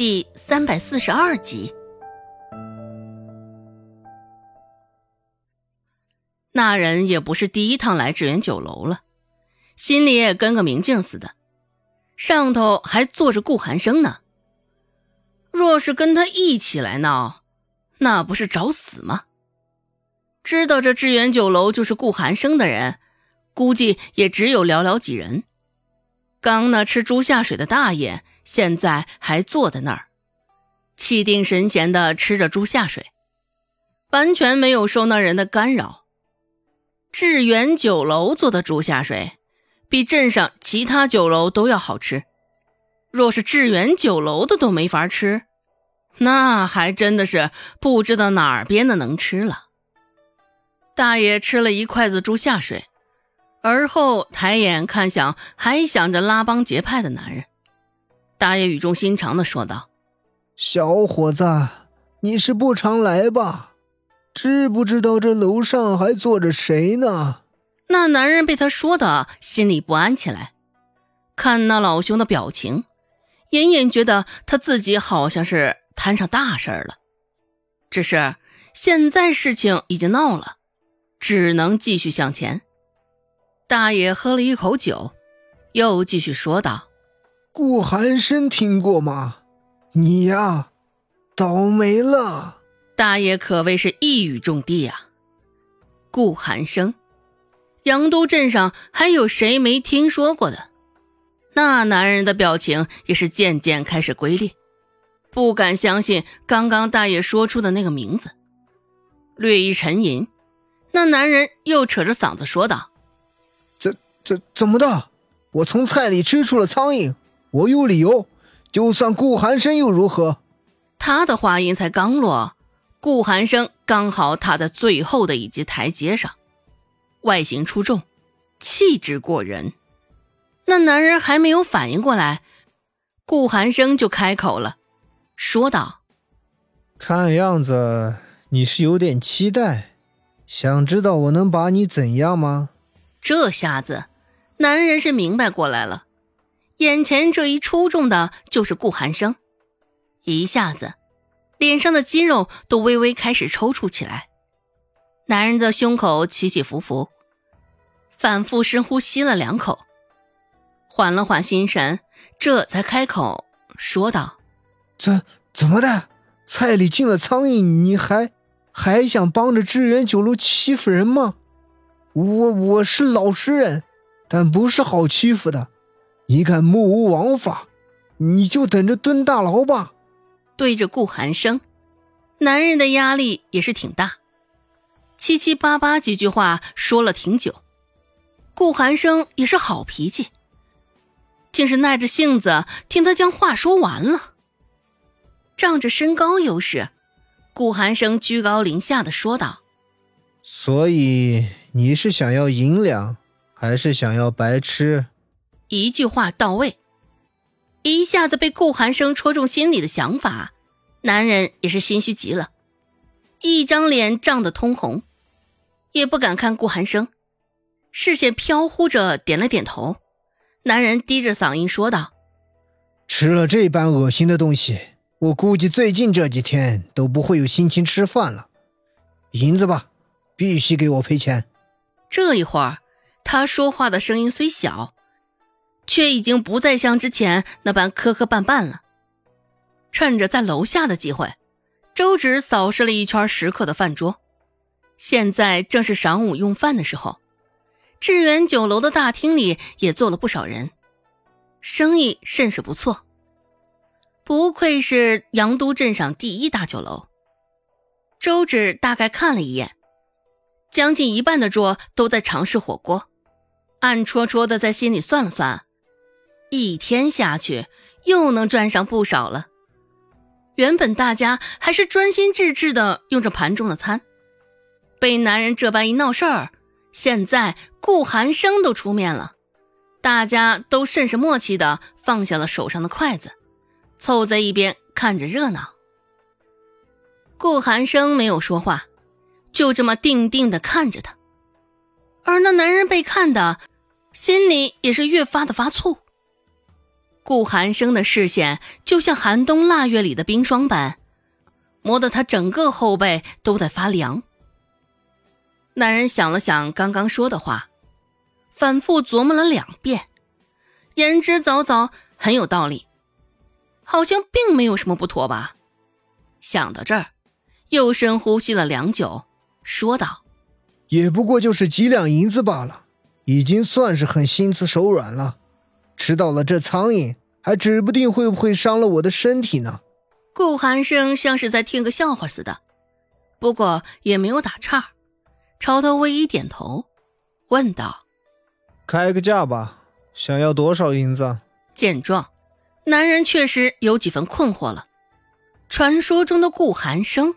第三百四十二集。那人也不是第一趟来致远酒楼了，心里也跟个明镜似的。上头还坐着顾寒生呢。若是跟他一起来闹，那不是找死吗？知道这致远酒楼就是顾寒生的人，估计也只有寥寥几人。刚那吃猪下水的大爷。现在还坐在那儿，气定神闲的吃着猪下水，完全没有受那人的干扰。致远酒楼做的猪下水，比镇上其他酒楼都要好吃。若是致远酒楼的都没法吃，那还真的是不知道哪儿编的能吃了。大爷吃了一筷子猪下水，而后抬眼看向还想着拉帮结派的男人。大爷语重心长的说道：“小伙子，你是不常来吧？知不知道这楼上还坐着谁呢？”那男人被他说的心里不安起来，看那老兄的表情，隐隐觉得他自己好像是摊上大事了。只是现在事情已经闹了，只能继续向前。大爷喝了一口酒，又继续说道。顾寒生听过吗？你呀，倒霉了！大爷可谓是一语中的呀。顾寒生，杨都镇上还有谁没听说过的？那男人的表情也是渐渐开始龟裂，不敢相信刚刚大爷说出的那个名字。略一沉吟，那男人又扯着嗓子说道：“这、这怎么的？我从菜里吃出了苍蝇。”我有理由，就算顾寒生又如何？他的话音才刚落，顾寒生刚好踏在最后的一级台阶上，外形出众，气质过人。那男人还没有反应过来，顾寒生就开口了，说道：“看样子你是有点期待，想知道我能把你怎样吗？”这下子，男人是明白过来了。眼前这一出众的就是顾寒生，一下子，脸上的肌肉都微微开始抽搐起来。男人的胸口起起伏伏，反复深呼吸了两口，缓了缓心神，这才开口说道：“怎怎么的？菜里进了苍蝇，你还还想帮着致远酒楼欺负人吗？我我是老实人，但不是好欺负的。”你敢目无王法，你就等着蹲大牢吧！对着顾寒生，男人的压力也是挺大，七七八八几句话说了挺久。顾寒生也是好脾气，竟是耐着性子听他将话说完了。仗着身高优势，顾寒生居高临下的说道：“所以你是想要银两，还是想要白吃？”一句话到位，一下子被顾寒生戳中心里的想法，男人也是心虚极了，一张脸涨得通红，也不敢看顾寒生，视线飘忽着点了点头。男人低着嗓音说道：“吃了这般恶心的东西，我估计最近这几天都不会有心情吃饭了。银子吧，必须给我赔钱。”这一会儿，他说话的声音虽小。却已经不再像之前那般磕磕绊绊了。趁着在楼下的机会，周芷扫视了一圈食客的饭桌。现在正是晌午用饭的时候，致远酒楼的大厅里也坐了不少人，生意甚是不错。不愧是阳都镇上第一大酒楼。周芷大概看了一眼，将近一半的桌都在尝试火锅，暗戳戳的在心里算了算。一天下去，又能赚上不少了。原本大家还是专心致志的用着盘中的餐，被男人这般一闹事儿，现在顾寒生都出面了，大家都甚是默契的放下了手上的筷子，凑在一边看着热闹。顾寒生没有说话，就这么定定的看着他，而那男人被看的，心里也是越发的发醋。顾寒生的视线就像寒冬腊月里的冰霜般，磨得他整个后背都在发凉。男人想了想刚刚说的话，反复琢磨了两遍，言之凿凿，很有道理，好像并没有什么不妥吧。想到这儿，又深呼吸了良久，说道：“也不过就是几两银子罢了，已经算是很心慈手软了。吃到了这苍蝇，还指不定会不会伤了我的身体呢。”顾寒生像是在听个笑话似的，不过也没有打岔。朝他微一点头，问道：“开个价吧，想要多少银子？”见状，男人确实有几分困惑了。传说中的顾寒生，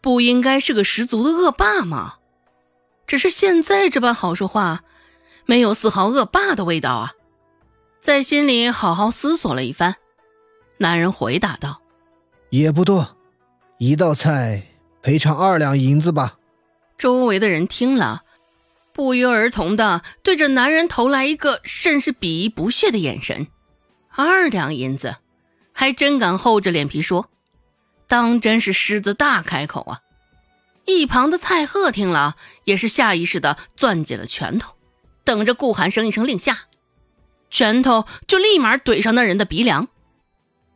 不应该是个十足的恶霸吗？只是现在这般好说话，没有丝毫恶霸的味道啊！在心里好好思索了一番，男人回答道：“也不多，一道菜赔偿二两银子吧。”周围的人听了，不约而同的对着男人投来一个甚是鄙夷不屑的眼神。二两银子，还真敢厚着脸皮说，当真是狮子大开口啊！一旁的蔡贺听了，也是下意识的攥紧了拳头，等着顾寒生一声令下，拳头就立马怼上那人的鼻梁。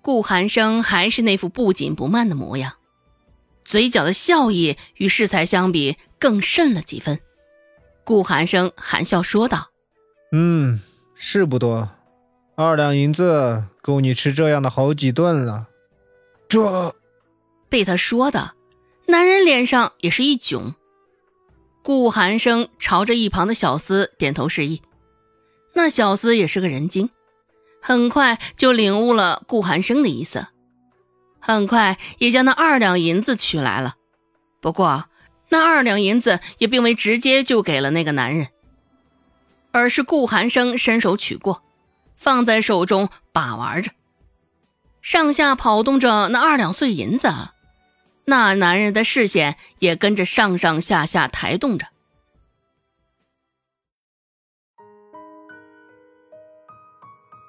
顾寒生还是那副不紧不慢的模样。嘴角的笑意与适才相比更甚了几分。顾寒生含笑说道：“嗯，是不多，二两银子够你吃这样的好几顿了。”这被他说的，男人脸上也是一窘。顾寒生朝着一旁的小厮点头示意，那小厮也是个人精，很快就领悟了顾寒生的意思。很快也将那二两银子取来了，不过那二两银子也并未直接就给了那个男人，而是顾寒生伸手取过，放在手中把玩着，上下跑动着那二两碎银子，那男人的视线也跟着上上下下抬动着。